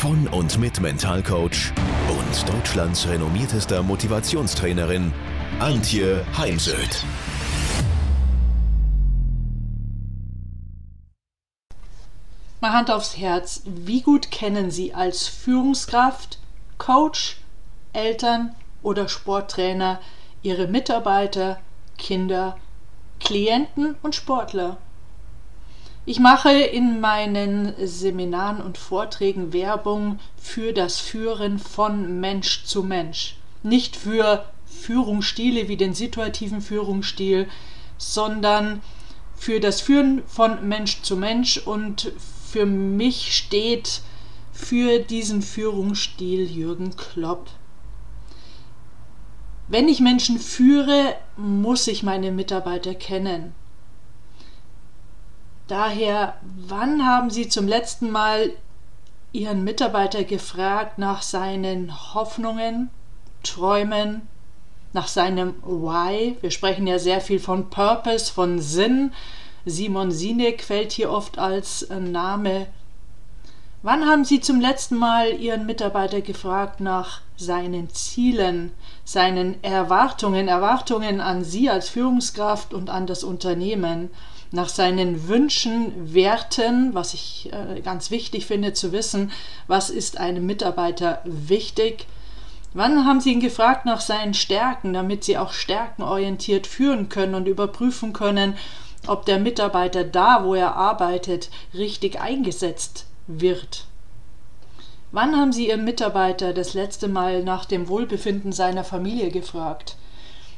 von und mit Mentalcoach und Deutschlands renommiertester Motivationstrainerin Antje Heimsöth. Mal Hand aufs Herz, wie gut kennen Sie als Führungskraft, Coach, Eltern oder Sporttrainer Ihre Mitarbeiter, Kinder, Klienten und Sportler? Ich mache in meinen Seminaren und Vorträgen Werbung für das Führen von Mensch zu Mensch. Nicht für Führungsstile wie den situativen Führungsstil, sondern für das Führen von Mensch zu Mensch und für mich steht für diesen Führungsstil Jürgen Klopp. Wenn ich Menschen führe, muss ich meine Mitarbeiter kennen. Daher, wann haben Sie zum letzten Mal Ihren Mitarbeiter gefragt nach seinen Hoffnungen, Träumen, nach seinem Why? Wir sprechen ja sehr viel von Purpose, von Sinn. Simon Sinek fällt hier oft als äh, Name. Wann haben Sie zum letzten Mal Ihren Mitarbeiter gefragt nach seinen Zielen, seinen Erwartungen, Erwartungen an Sie als Führungskraft und an das Unternehmen, nach seinen Wünschen, Werten, was ich äh, ganz wichtig finde zu wissen, was ist einem Mitarbeiter wichtig, Wann haben Sie ihn gefragt nach seinen Stärken, damit Sie auch stärkenorientiert führen können und überprüfen können, ob der Mitarbeiter da, wo er arbeitet, richtig eingesetzt wird. Wann haben Sie Ihren Mitarbeiter das letzte Mal nach dem Wohlbefinden seiner Familie gefragt?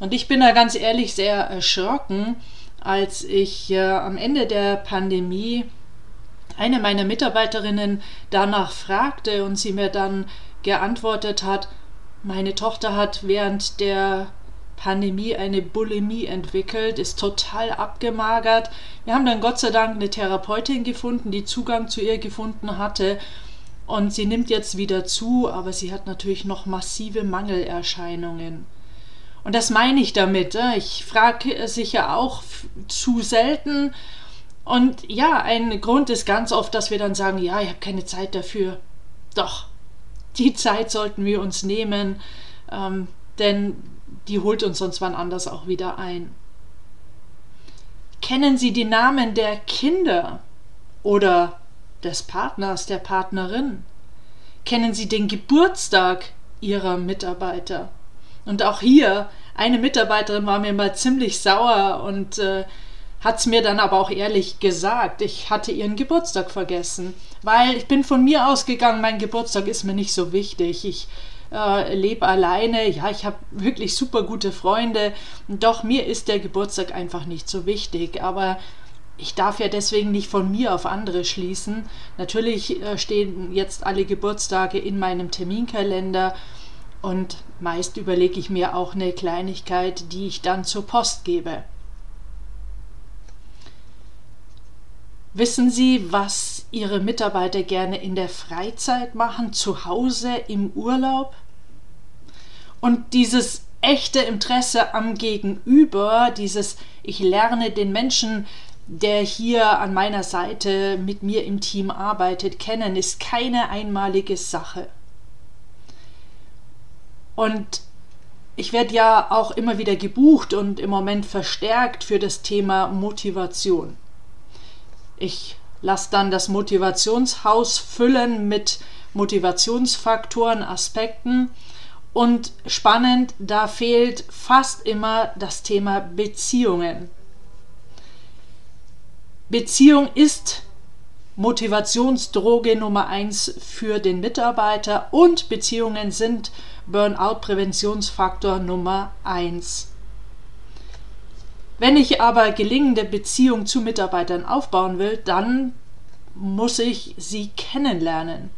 Und ich bin da ganz ehrlich sehr erschrocken, als ich äh, am Ende der Pandemie eine meiner Mitarbeiterinnen danach fragte und sie mir dann geantwortet hat, meine Tochter hat während der Pandemie eine Bulimie entwickelt, ist total abgemagert. Wir haben dann Gott sei Dank eine Therapeutin gefunden, die Zugang zu ihr gefunden hatte. Und sie nimmt jetzt wieder zu, aber sie hat natürlich noch massive Mangelerscheinungen. Und das meine ich damit. Ich frage sicher auch zu selten. Und ja, ein Grund ist ganz oft, dass wir dann sagen, ja, ich habe keine Zeit dafür. Doch, die Zeit sollten wir uns nehmen, ähm, denn die holt uns sonst wann anders auch wieder ein. Kennen Sie die Namen der Kinder oder des Partners, der Partnerin? Kennen Sie den Geburtstag Ihrer Mitarbeiter? Und auch hier, eine Mitarbeiterin war mir mal ziemlich sauer und äh, hat es mir dann aber auch ehrlich gesagt. Ich hatte ihren Geburtstag vergessen, weil ich bin von mir ausgegangen, mein Geburtstag ist mir nicht so wichtig. Ich äh, lebe alleine, ja, ich habe wirklich super gute Freunde, doch mir ist der Geburtstag einfach nicht so wichtig, aber ich darf ja deswegen nicht von mir auf andere schließen. Natürlich äh, stehen jetzt alle Geburtstage in meinem Terminkalender und meist überlege ich mir auch eine Kleinigkeit, die ich dann zur Post gebe. Wissen Sie, was Ihre Mitarbeiter gerne in der Freizeit machen, zu Hause, im Urlaub? Und dieses echte Interesse am Gegenüber, dieses ich lerne den Menschen, der hier an meiner Seite mit mir im Team arbeitet, kennen, ist keine einmalige Sache. Und ich werde ja auch immer wieder gebucht und im Moment verstärkt für das Thema Motivation. Ich lasse dann das Motivationshaus füllen mit Motivationsfaktoren, Aspekten und spannend, da fehlt fast immer das Thema Beziehungen. Beziehung ist Motivationsdroge Nummer eins für den Mitarbeiter und Beziehungen sind Burnout-Präventionsfaktor Nummer eins. Wenn ich aber gelingende Beziehungen zu Mitarbeitern aufbauen will, dann muss ich sie kennenlernen.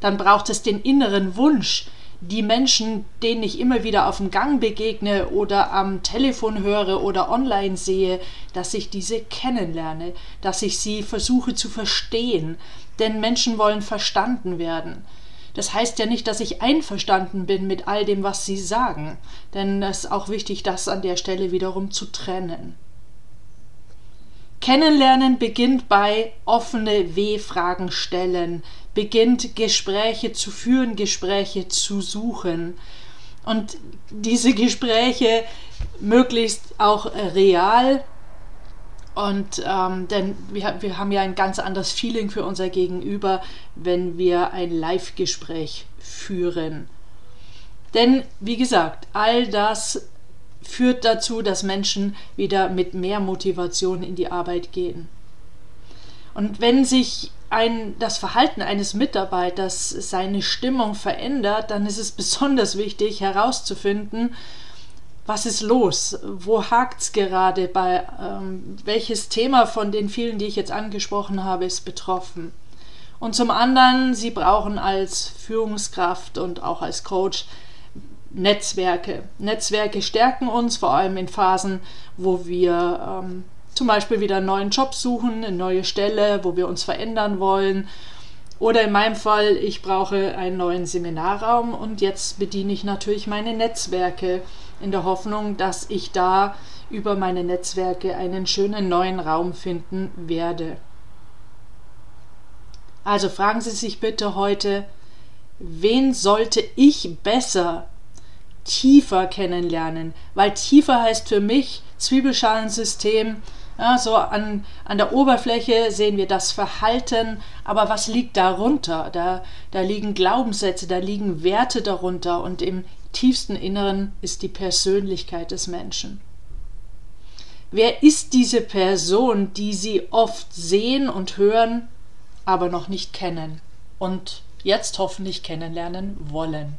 Dann braucht es den inneren Wunsch, die Menschen, denen ich immer wieder auf dem Gang begegne oder am Telefon höre oder online sehe, dass ich diese kennenlerne, dass ich sie versuche zu verstehen, denn Menschen wollen verstanden werden. Das heißt ja nicht, dass ich einverstanden bin mit all dem, was sie sagen, denn es ist auch wichtig, das an der Stelle wiederum zu trennen. Kennenlernen beginnt bei offene W-Fragen stellen, beginnt Gespräche zu führen, Gespräche zu suchen. Und diese Gespräche möglichst auch real. Und ähm, denn wir, wir haben ja ein ganz anderes Feeling für unser Gegenüber, wenn wir ein Live-Gespräch führen. Denn, wie gesagt, all das führt dazu, dass Menschen wieder mit mehr Motivation in die Arbeit gehen. Und wenn sich ein, das Verhalten eines Mitarbeiters seine Stimmung verändert, dann ist es besonders wichtig herauszufinden, was ist los? Wo hakt es gerade bei ähm, welches Thema von den vielen, die ich jetzt angesprochen habe, ist betroffen? Und zum anderen, Sie brauchen als Führungskraft und auch als Coach Netzwerke. Netzwerke stärken uns, vor allem in Phasen, wo wir ähm, zum Beispiel wieder einen neuen Job suchen, eine neue Stelle, wo wir uns verändern wollen. Oder in meinem Fall, ich brauche einen neuen Seminarraum und jetzt bediene ich natürlich meine Netzwerke in der Hoffnung, dass ich da über meine Netzwerke einen schönen neuen Raum finden werde. Also fragen Sie sich bitte heute, wen sollte ich besser tiefer kennenlernen, weil tiefer heißt für mich Zwiebelschalensystem. Ja, so an, an der Oberfläche sehen wir das Verhalten, aber was liegt darunter? Da, da liegen Glaubenssätze, da liegen Werte darunter und im tiefsten Inneren ist die Persönlichkeit des Menschen. Wer ist diese Person, die Sie oft sehen und hören, aber noch nicht kennen und jetzt hoffentlich kennenlernen wollen?